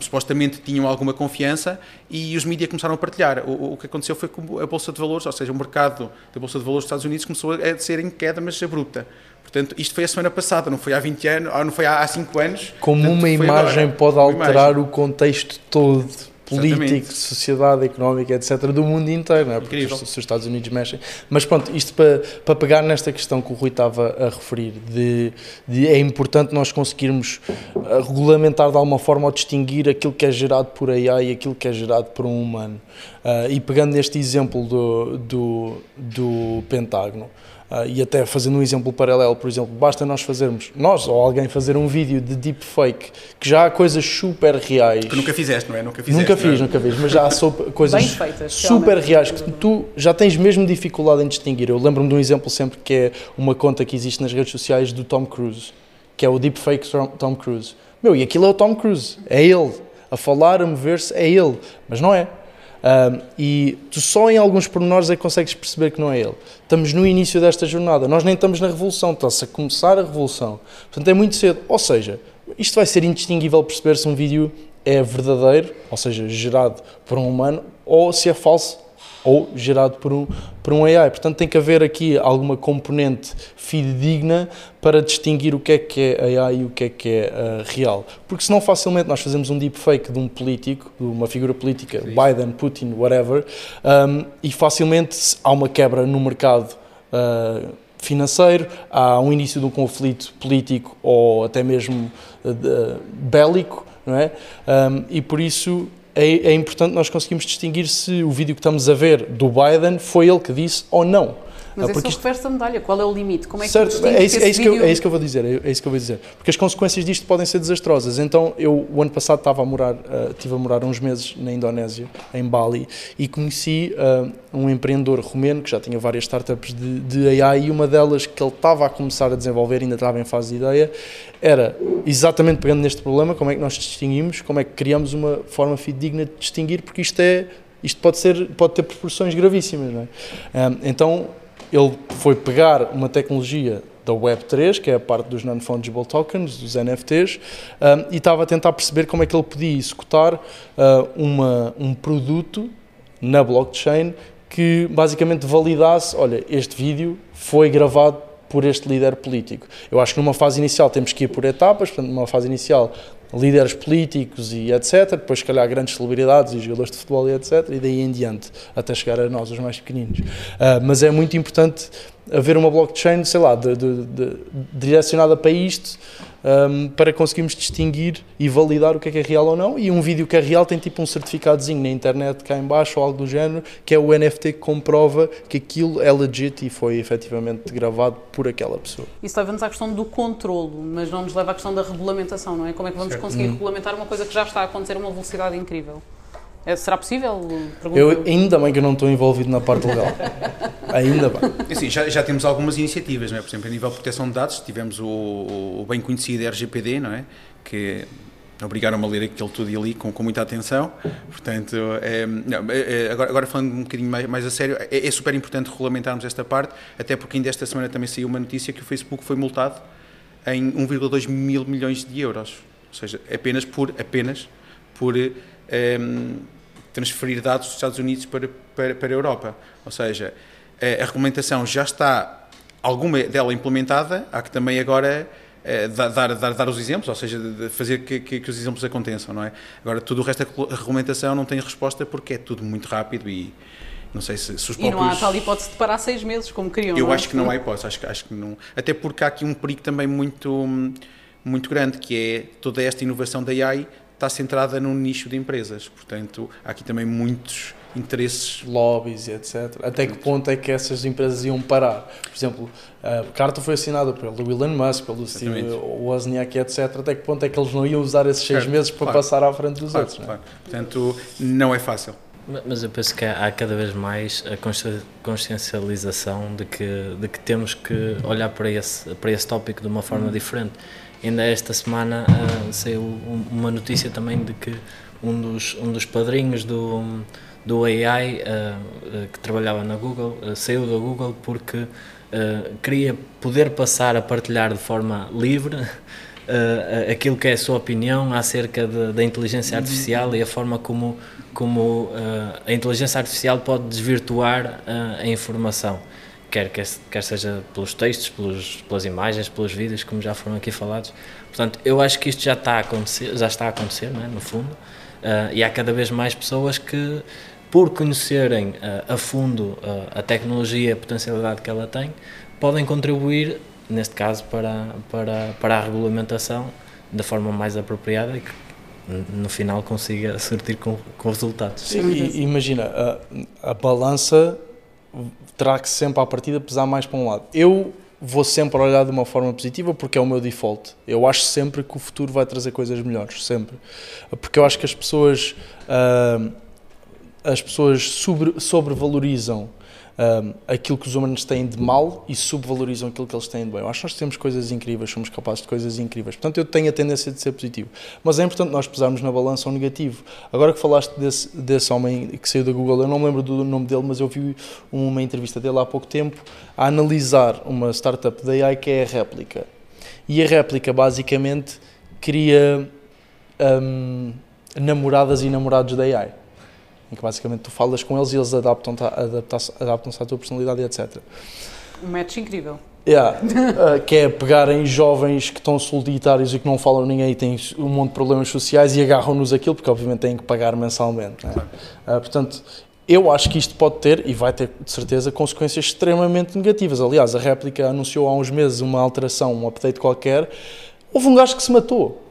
supostamente tinham alguma confiança, e os mídias começaram a partilhar. O, o, que aconteceu foi que a Bolsa de Valores, ou seja, o mercado da Bolsa de Valores dos Estados Unidos começou a ser em queda, mas abrupta. Portanto, isto foi a semana passada, não foi há 20 anos, não foi há 5 anos. Como portanto, uma imagem agora. pode alterar imagem. o contexto todo político, sociedade, económica, etc., do mundo inteiro, não é? porque os, os, Estados Unidos mexem. Mas pronto, isto para, para pegar nesta questão que o Rui estava a referir, de, de é importante nós conseguirmos uh, regulamentar de alguma forma ou distinguir aquilo que é gerado por AI e aquilo que é gerado por um humano. Uh, e pegando neste exemplo do, do, do Pentágono, Uh, e até fazendo um exemplo paralelo, por exemplo, basta nós fazermos, nós ou alguém fazer um vídeo de deepfake, que já há coisas super reais. Que nunca fizeste, não é? Nunca, fizeste, nunca fiz, é? nunca fiz, mas já há coisas feitas, super reais que tu já tens mesmo dificuldade em distinguir. Eu lembro-me de um exemplo sempre que é uma conta que existe nas redes sociais do Tom Cruise, que é o deepfake Tom Cruise. Meu, e aquilo é o Tom Cruise, é ele. A falar, a mover-se, é ele. Mas não é. Um, e tu só em alguns pormenores é que consegues perceber que não é ele. Estamos no início desta jornada, nós nem estamos na revolução, está-se a começar a revolução. Portanto, é muito cedo. Ou seja, isto vai ser indistinguível perceber se um vídeo é verdadeiro, ou seja, gerado por um humano, ou se é falso ou gerado por um, por um AI. Portanto, tem que haver aqui alguma componente fidedigna para distinguir o que é que é AI e o que é que é uh, real. Porque senão facilmente nós fazemos um deepfake de um político, de uma figura política, Sim. Biden, Putin, whatever, um, e facilmente há uma quebra no mercado uh, financeiro, há um início de um conflito político ou até mesmo uh, bélico, não é? Um, e por isso é, é importante nós conseguirmos distinguir se o vídeo que estamos a ver do Biden foi ele que disse ou não. Mas é só refere-se à medalha. Qual é o limite? Como é certo, que é isso, é, isso que eu, é isso que eu vou dizer. É, é, isso que eu vou dizer. Porque as consequências disto podem ser desastrosas. Então, eu, o ano passado, estava a morar, uh, estive a morar uns meses na Indonésia, em Bali, e conheci uh, um empreendedor romeno que já tinha várias startups de, de AI e uma delas que ele estava a começar a desenvolver, ainda estava em fase de ideia, era exatamente pegando neste problema, como é que nós distinguimos, como é que criamos uma forma fidedigna de distinguir, porque isto é isto pode ser pode ter proporções gravíssimas, não é? Um, então ele foi pegar uma tecnologia da Web3, que é a parte dos Non-Fungible Tokens, dos NFTs, um, e estava a tentar perceber como é que ele podia executar uh, uma, um produto na blockchain que basicamente validasse, olha, este vídeo foi gravado por este líder político. Eu acho que numa fase inicial temos que ir por etapas, portanto, numa fase inicial líderes políticos e etc. Depois, se calhar, grandes celebridades e jogadores de futebol e etc. E daí em diante, até chegar a nós, os mais pequeninos. Uh, mas é muito importante haver uma blockchain, sei lá, de, de, de, direcionada para isto, um, para conseguirmos distinguir e validar o que é que é real ou não. E um vídeo que é real tem tipo um certificadozinho na internet cá em baixo ou algo do género, que é o NFT que comprova que aquilo é legit e foi efetivamente gravado por aquela pessoa. Isso leva-nos à questão do controlo, mas não nos leva à questão da regulamentação, não é? Como é que vamos certo. conseguir hum. regulamentar uma coisa que já está a acontecer a uma velocidade incrível? É, será possível? Pergunto eu, ainda bem que eu não estou envolvido na parte legal. ainda bem. Assim, já, já temos algumas iniciativas, não é? por exemplo, a nível de proteção de dados, tivemos o, o bem conhecido RGPD, não é? que obrigaram-me a ler aquilo tudo ali com, com muita atenção. Portanto, é, não, é, é, agora, agora, falando um bocadinho mais, mais a sério, é, é, super importante regulamentarmos esta parte, até porque ainda esta semana também saiu uma notícia que o Facebook foi multado em 1,2 mil milhões de euros. Ou seja, apenas por, apenas por um, transferir dados dos Estados Unidos para, para, para a Europa. Ou seja, a, a regulamentação já está, alguma dela implementada, há que também agora é, dar, dar, dar os exemplos, ou seja, fazer que, que, que, os exemplos aconteçam, não é? Agora, tudo o resto da regulamentação não tem resposta porque é tudo muito rápido e não sei se, se os próprios... E não há tal hipótese de parar seis meses, como queriam, Eu é? acho que não há hipótese, acho, acho que não... Até porque há aqui um perigo também muito, muito grande, que é toda esta inovação da AI está centrada num nicho de empresas. Portanto, há aqui também muitos interesses. Lobbies e etc. Até que ponto é que essas empresas iam parar? Por exemplo, a carta foi assinada pelo Elon Musk, pelo Steve Wozniak, etc. Até que ponto é que eles não iam usar esses seis certo, meses para claro. passar à frente dos claro, outros? Claro. Não é? Portanto, não é fácil. Mas eu penso que há cada vez mais a consciencialização de que, de que temos que olhar para esse, para esse tópico de uma forma hum. diferente. Ainda esta semana uh, saiu uma notícia também de que um dos, um dos padrinhos do, do AI uh, uh, que trabalhava na Google uh, saiu da Google porque queria poder passar a partilhar de forma livre aquilo que é a sua opinião acerca de, da inteligência artificial e a forma como, como a inteligência artificial pode desvirtuar a informação quer, quer, quer seja pelos textos, pelos, pelas imagens, pelos vídeos, como já foram aqui falados. Portanto, eu acho que isto já está a acontecer, já está a acontecer, é? no fundo, uh, e há cada vez mais pessoas que, por conhecerem uh, a fundo uh, a tecnologia e a potencialidade que ela tem, podem contribuir, neste caso, para, para, para a regulamentação da forma mais apropriada e que no final consiga surtir com, com resultados. Sim, e, imagina, a, a balança terá que sempre à partida pesar mais para um lado. Eu vou sempre olhar de uma forma positiva porque é o meu default. Eu acho sempre que o futuro vai trazer coisas melhores, sempre. Porque eu acho que as pessoas, uh, as pessoas sobre, sobrevalorizam um, aquilo que os humanos têm de mal e subvalorizam aquilo que eles têm de bem. Eu acho que nós temos coisas incríveis, somos capazes de coisas incríveis. Portanto, eu tenho a tendência de ser positivo. Mas é importante nós pesarmos na balança o negativo. Agora que falaste desse, desse homem que saiu da Google, eu não lembro do nome dele, mas eu vi uma entrevista dele há pouco tempo a analisar uma startup da AI que é a Réplica. E a Réplica, basicamente, cria um, namoradas e namorados da AI em que basicamente tu falas com eles e eles adaptam-se adaptam à tua personalidade e etc. Um match incrível. Yeah. uh, que é pegarem jovens que estão solitários e que não falam ninguém e têm um monte de problemas sociais e agarram-nos aquilo, porque obviamente têm que pagar mensalmente. É? Uh, portanto, eu acho que isto pode ter, e vai ter de certeza, consequências extremamente negativas. Aliás, a réplica anunciou há uns meses uma alteração, um update qualquer. Houve um gajo que se matou.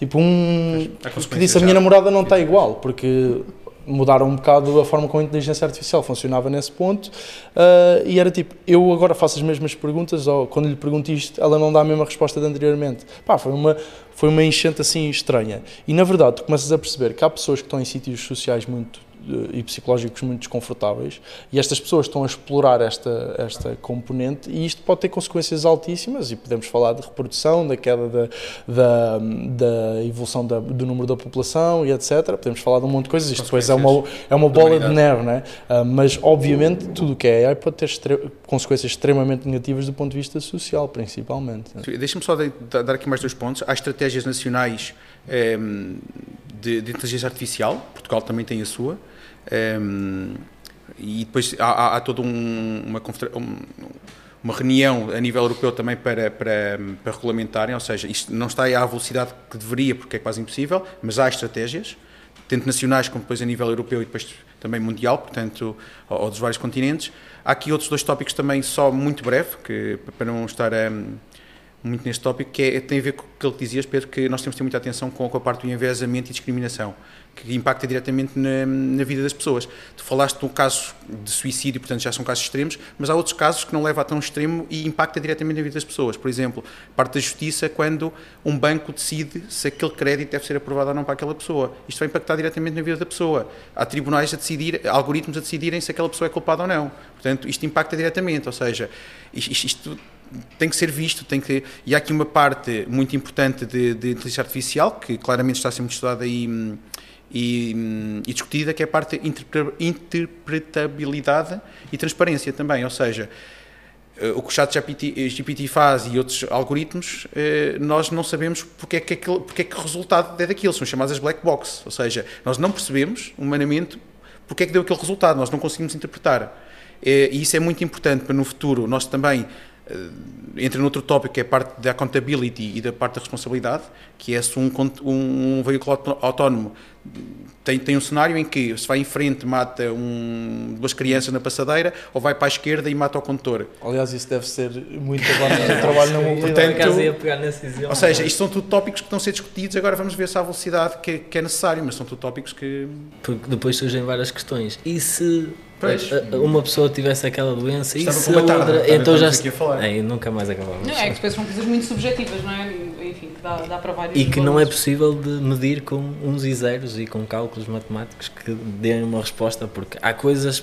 Tipo, um. que disse: A minha namorada não está igual, porque mudaram um bocado a forma como a inteligência artificial funcionava nesse ponto uh, e era tipo, eu agora faço as mesmas perguntas ou quando lhe pergunto isto, ela não dá a mesma resposta de anteriormente. Pá, foi uma, foi uma enchente assim estranha. E na verdade tu começas a perceber que há pessoas que estão em sítios sociais muito e psicológicos muito desconfortáveis e estas pessoas estão a explorar esta, esta componente e isto pode ter consequências altíssimas e podemos falar de reprodução, da queda da, da, da evolução da, do número da população e etc. Podemos falar de um monte de coisas, isto depois é uma, é uma bola de neve, né? Uh, mas obviamente tudo o que é AI pode ter consequências extremamente negativas do ponto de vista social, principalmente. Deixa-me só dar aqui mais dois pontos. Há estratégias nacionais eh, de, de inteligência artificial, Portugal também tem a sua, um, e depois há, há, há toda um, uma, uma reunião a nível europeu também para, para, para regulamentarem, ou seja, isto não está à velocidade que deveria, porque é quase impossível, mas há estratégias tanto nacionais como depois a nível europeu e depois também mundial, portanto, ou, ou dos vários continentes. Há aqui outros dois tópicos também, só muito breve, que, para não estar um, muito neste tópico, que é, tem a ver com o que ele dizias, Pedro, que nós temos que ter muita atenção com, com a parte do enviesamento e discriminação que impacta diretamente na, na, vida das pessoas. Tu falaste de um caso de suicídio, portanto já são casos extremos, mas há outros casos que não levam a tão extremo e impacta diretamente na vida das pessoas. Por exemplo, parte da justiça quando um banco decide se aquele crédito deve ser aprovado ou não para aquela pessoa. Isto vai impactar diretamente na vida da pessoa. Há tribunais a decidir, algoritmos a decidirem se aquela pessoa é culpada ou não. Portanto, isto impacta diretamente, ou seja, isto, isto tem que ser visto, tem que e há aqui uma parte muito importante de, de inteligência artificial que claramente está a ser muito estudada e, hum, e, discutida, que é a parte de interpretabilidade e transparência também, ou seja, eh, o que o chat GPT, GPT faz e outros algoritmos, eh, nós não sabemos porque é que, aquele, porque é que o resultado é daquilo, são chamadas black box, ou seja, nós não percebemos humanamente porque é que deu aquele resultado, nós não conseguimos interpretar. Eh, e isso é muito importante para no futuro nós também entra noutro tópico que é a parte da accountability e da parte da responsabilidade, que é se um, um, veículo autónomo tem, tem um cenário em que se vai em frente mata um, duas crianças na passadeira ou vai para a esquerda e mata o condutor. Aliás, isso deve ser muito agora no trabalho na mobilidade. Portanto, ou seja, isto são tudo tópicos que estão a ser discutidos, agora vamos ver se há velocidade que, que é necessário, mas são tudo tópicos que... Porque depois surgem várias questões. E se Pois. uma pessoa tivesse aquela doença e se outra, tarde, então já aí nunca mais acabava. Não, é que depois são coisas muito subjetivas, não é? Enfim, que dá, dá para vários E que não é possível de medir com uns e zeros e com cálculos matemáticos que deem uma resposta, porque há coisas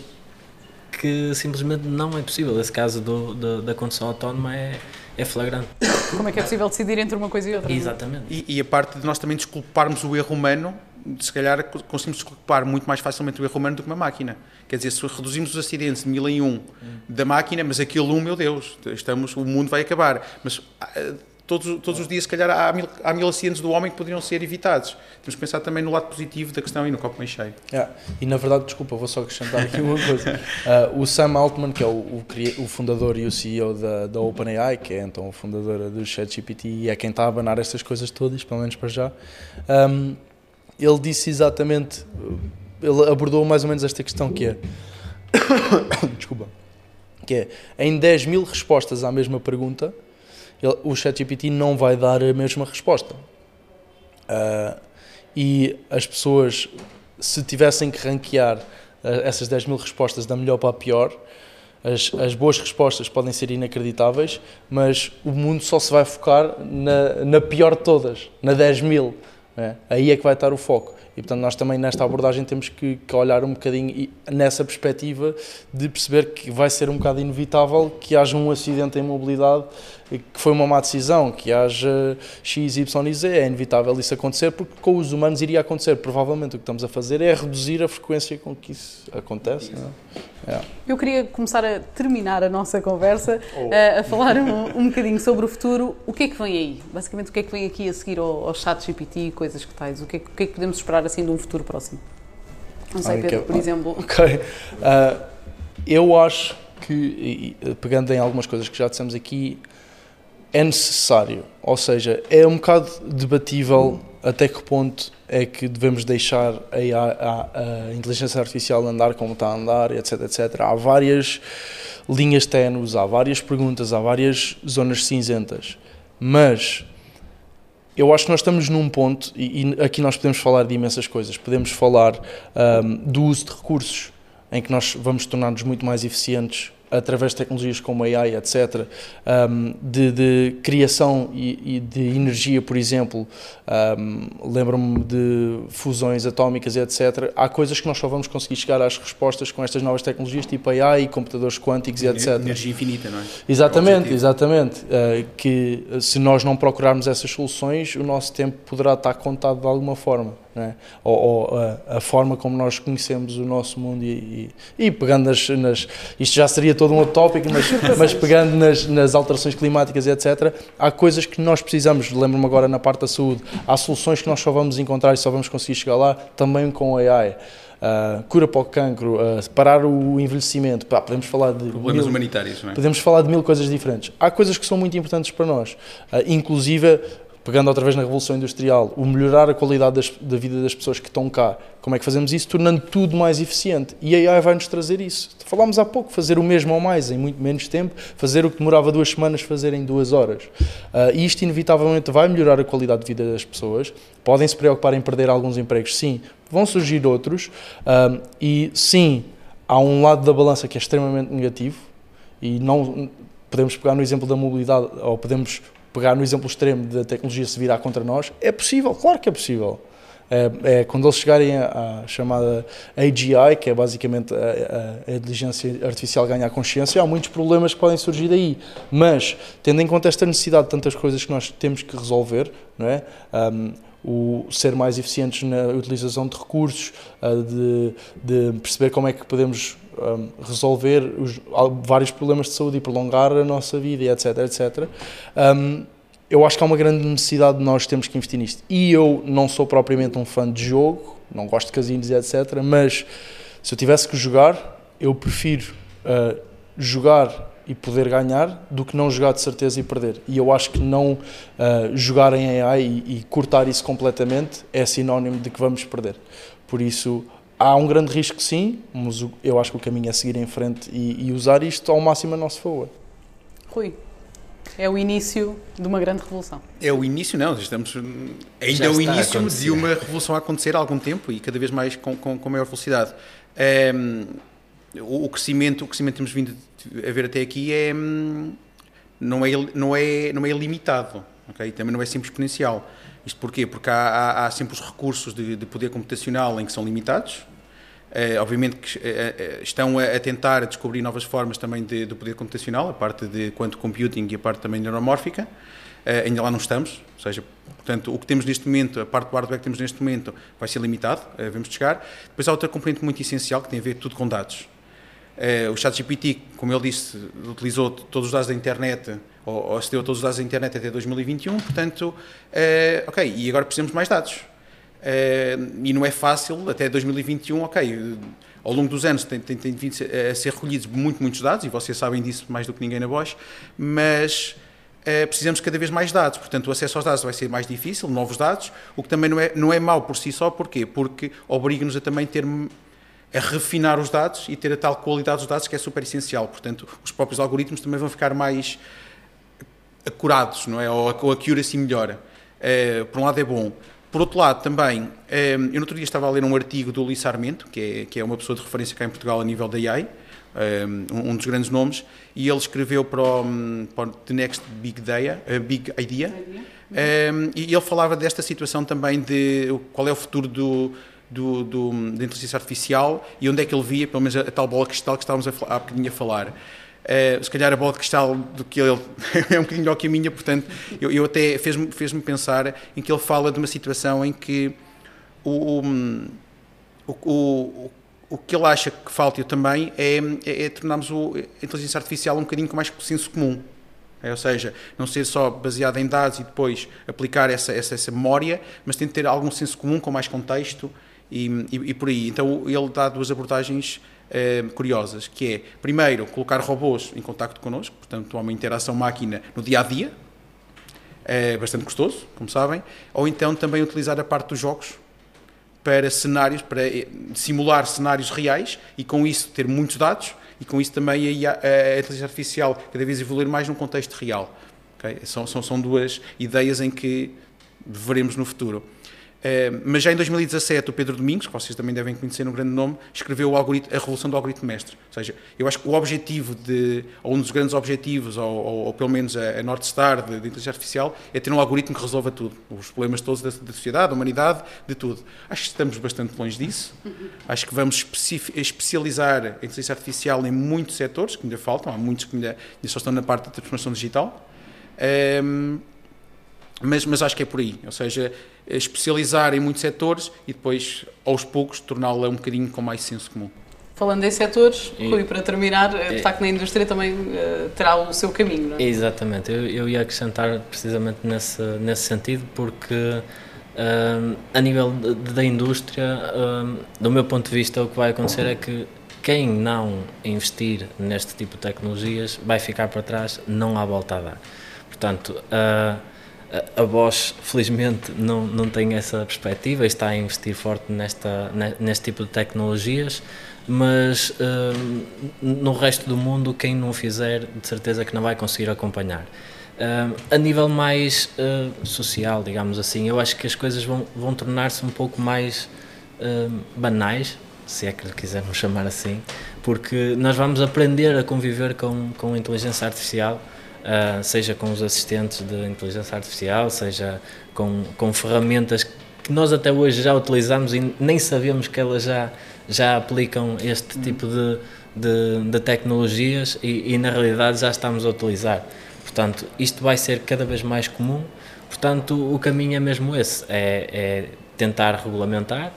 que simplesmente não é possível. Esse caso do, do, da condução autónoma é, é flagrante. Como é que é possível decidir entre uma coisa e outra? Exatamente. E, e a parte de nós também desculparmos o erro humano se calhar conseguimos desculpar muito mais facilmente o erro humano do que uma máquina. Quer dizer, se reduzimos os acidentes de mil em um da máquina, mas aquele um, meu Deus, estamos, o mundo vai acabar. Mas ah, todos, todos os dias, se calhar, há mil, há mil acidentes do homem que poderiam ser evitados. Temos que pensar também no lado positivo da questão e no copo meio cheio. É, e na verdade, desculpa, vou só acrescentar aqui uma coisa. Uh, o Sam Altman, que é o, o, o, fundador e o CEO da, da OpenAI, que é então o fundador do ChatGPT e é quem está a abanar estas coisas todas, pelo menos para já, um, ele disse exatamente, ele abordou mais ou menos esta questão que é, desculpa, que é, em 10 mil respostas à mesma pergunta, ele, o ChatGPT não vai dar a mesma resposta. Uh, e as pessoas, se tivessem que ranquear uh, essas 10 mil respostas da melhor para a pior, as, as, boas respostas podem ser inacreditáveis, mas o mundo só se vai focar na, na pior de todas, na 10 mil. É? Aí é que vai estar o foco. E portanto, nós também nesta abordagem temos que, que, olhar um bocadinho nessa perspectiva de perceber que vai ser um bocado inevitável que haja um acidente em mobilidade que foi uma má decisão, que haja X, Y e Z. É inevitável isso acontecer porque com os humanos iria acontecer. Provavelmente o que estamos a fazer é reduzir a frequência com que isso acontece. É? É. Eu queria começar a terminar a nossa conversa oh. a, a, falar um, um bocadinho sobre o futuro. O que é que vem aí? Basicamente, o que é que vem aqui a seguir ao, ao chat GPT e coisas que tais? O que, é, o que é que podemos esperar assim de um futuro próximo? Não sei, Pedro, por exemplo. Ok. Uh, eu acho que, pegando em algumas coisas que já dissemos aqui, é necessário. Ou seja, é um bocado debatível até que ponto é que devemos deixar a, a, a inteligência artificial andar como está a andar, etc, etc. Há várias linhas ténues, há várias perguntas, há várias zonas cinzentas. Mas eu acho que nós estamos num ponto, e, e aqui nós podemos falar de imensas coisas. Podemos falar um, do uso de recursos, em que nós vamos tornar-nos muito mais eficientes através de tecnologias como AI, etc., um, de, de, criação e, e, de energia, por exemplo, um, lembro-me de fusões atómicas, etc. Há coisas que nós só vamos conseguir chegar às respostas com estas novas tecnologias, tipo AI, computadores quânticos, etc. Energia infinita, não é? Exatamente, exatamente. Uh, que se nós não procurarmos essas soluções, o nosso tempo poderá estar contado de alguma forma é? ou, ou a, a, forma como nós conhecemos o nosso mundo e, e, e pegando nas, nas, isto já seria todo um outro tópico, mas, mas pegando nas, nas alterações climáticas etc, há coisas que nós precisamos, lembro-me agora na parte da saúde, há soluções que nós só vamos encontrar e só vamos conseguir chegar lá também com AI. Uh, cura para o cancro, uh, parar o envelhecimento, Pá, podemos falar de problemas mil, humanitários, não é? Podemos falar de mil coisas diferentes. Há coisas que são muito importantes para nós, uh, inclusive pegando outra vez na Revolução Industrial, o melhorar a qualidade das, da vida das pessoas que estão cá, como é que fazemos isso? Tornando tudo mais eficiente. E a AI vai-nos trazer isso. Falámos há pouco, fazer o mesmo ou mais em muito menos tempo, fazer o que demorava duas semanas, fazer em duas horas. Uh, e isto, inevitavelmente, vai melhorar a qualidade de vida das pessoas. Podem se preocupar em perder alguns empregos, sim. Vão surgir outros. Uh, e, sim, há um lado da balança que é extremamente negativo. E não podemos pegar no exemplo da mobilidade, ou podemos pegar no exemplo extremo da tecnologia se virar contra nós, é possível, claro que é possível. É, é, quando eles chegarem à, chamada AGI, que é basicamente a, a, a, inteligência artificial ganhar consciência, há muitos problemas que podem surgir daí. Mas, tendo em conta esta necessidade de tantas coisas que nós temos que resolver, não é? Um, o ser mais eficientes na utilização de recursos, de, de, perceber como é que podemos um, resolver os, vários problemas de saúde e prolongar a nossa vida, etc, etc. Um, eu acho que há uma grande necessidade de nós termos que investir nisto. E eu não sou propriamente um fã de jogo, não gosto de casinos e etc. Mas se eu tivesse que jogar, eu prefiro uh, jogar e poder ganhar do que não jogar de certeza e perder. E eu acho que não uh, jogar em AI e, e cortar isso completamente é sinónimo de que vamos perder. Por isso, há um grande risco, sim, mas eu acho que o caminho é seguir em frente e, e usar isto ao máximo a nosso favor. Rui é o início de uma grande revolução. É o início, não, estamos ainda é o início de uma revolução a acontecer há algum tempo e cada vez mais com, com, com maior velocidade. É, o, crescimento, o crescimento que temos vindo a ver até aqui é não é não é não é limitado, ok? Também não é sempre exponencial. Isto porquê? Porque há, há, há sempre os recursos de, de poder computacional em que são limitados Uh, obviamente que uh, estão a, a, tentar descobrir novas formas também de, do poder computacional, a parte de quanto computing e a parte também neuromórfica. Uh, ainda lá não estamos, ou seja, portanto, o que temos neste momento, a parte do hardware que temos neste momento, vai ser limitado, vamos chegar. Depois há outra componente muito essencial que tem a ver tudo com dados. O ChatGPT, como ele disse, utilizou todos os dados da internet, ou, ou acedeu a todos os dados da internet até 2021, portanto, ok, e agora precisamos de mais dados. Uh, e não é fácil, até 2021, ok, ao longo dos anos tem, tem, tem vindo a ser recolhidos muito, muitos dados, e vocês sabem disso mais do que ninguém na Bosch, mas uh, precisamos cada vez mais dados, portanto o acesso aos dados vai ser mais difícil, novos dados, o que também não é, não é mau por si só, porquê? Porque obriga-nos a também ter a refinar os dados e ter a tal qualidade dos dados que é super essencial, portanto os próprios algoritmos também vão ficar mais acurados, não é? Ou a accuracy melhora. Uh, por um lado é bom. Por outro lado, também, eh, eu no outro dia estava a ler um artigo do Luís Sarmento, que é, que é uma pessoa de referência cá em Portugal a nível da AI, eh, um dos grandes nomes, e ele escreveu para o, para o The Next Big, Day, uh, Big Idea, um, e ele falava desta situação também de qual é o futuro do, do, do, da inteligência artificial e onde é que ele via, pelo menos a, a tal bola cristal que estávamos a, há bocadinho a falar. Uh, se calhar a bola de cristal do que ele é um bocadinho melhor que a minha, portanto, eu, eu até fez-me fez pensar em que ele fala de uma situação em que o, o, o, o que ele acha que falta eu também é, é, é tornarmos o, a inteligência artificial um bocadinho com mais senso comum. É, ou seja, não ser só baseada em dados e depois aplicar essa, essa, essa memória, mas tem de ter algum senso comum com mais contexto e, e, e por aí. Então ele dá duas abordagens eh, curiosas, que é, primeiro, colocar robôs em contacto connosco, portanto, há uma interação máquina no dia a dia, é bastante custoso, como sabem, ou então também utilizar a parte dos jogos para cenários, para eh, simular cenários reais e com isso ter muitos dados e com isso também a, a inteligência artificial cada vez evoluir mais num contexto real. Okay? São, são, são duas ideias em que veremos no futuro. Eh, mas já em 2017, o Pedro Domingos, que vocês também devem conhecer um grande nome, escreveu a Revolução do Algoritmo Mestre. Ou seja, eu acho que o objetivo, de, ou um dos grandes objetivos, ou, ou, ou pelo menos a, a North Star de, de, inteligência artificial, é ter um algoritmo que resolva tudo. Os problemas todos da, da sociedade, da humanidade, de tudo. Acho que estamos bastante longe disso. Acho que vamos especializar a inteligência artificial em muitos setores, que ainda faltam. Há muitos que ainda, ainda só estão na parte da transformação digital. Um, ehm, mas, mas acho que é por aí, ou seja, especializar em muitos setores e depois, aos poucos, torná-la um bocadinho com mais senso comum. Falando em setores, e, Rui, para terminar, de é, facto na indústria também uh, terá o seu caminho, não é? Exatamente, eu, eu ia acrescentar precisamente nesse, nesse sentido, porque uh, a nível de, da indústria, uh, do meu ponto de vista, o que vai acontecer é que quem não investir neste tipo de tecnologias vai ficar para trás, não há volta a dar. Portanto, A Bosch, felizmente, não, não tem essa perspectiva e está a investir forte nesta, neste tipo de tecnologias, mas uh, no resto do mundo, quem não fizer, de certeza que não vai conseguir acompanhar. Uh, a nível mais uh, social, digamos assim, eu acho que as coisas vão, vão tornar-se um pouco mais banais, se é que lhe quisermos chamar assim, porque nós vamos aprender a conviver com, com a inteligência artificial uh, seja com os assistentes de inteligência artificial, seja com, com ferramentas que nós até hoje já utilizamos e nem sabemos que elas já, já aplicam este tipo de, de, de tecnologias e, e, na realidade já estamos a utilizar. Portanto, isto vai ser cada vez mais comum, portanto, o caminho é mesmo esse, é, é tentar regulamentar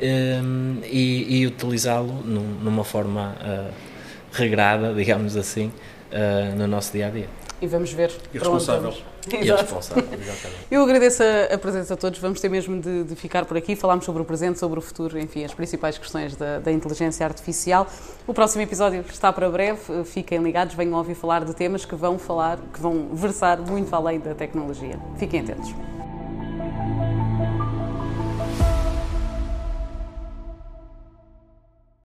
um, e, e utilizá-lo num, numa forma uh, regrada, digamos assim, uh, no nosso dia a dia e vamos ver. E responsável. E responsável. Eu agradeço a, a, presença a todos. Vamos ter mesmo de, de, ficar por aqui. Falámos sobre o presente, sobre o futuro, enfim, as principais questões da, da, inteligência artificial. O próximo episódio está para breve. Fiquem ligados, venham ouvir falar de temas que vão falar, que vão versar muito além da tecnologia. Fiquem atentos.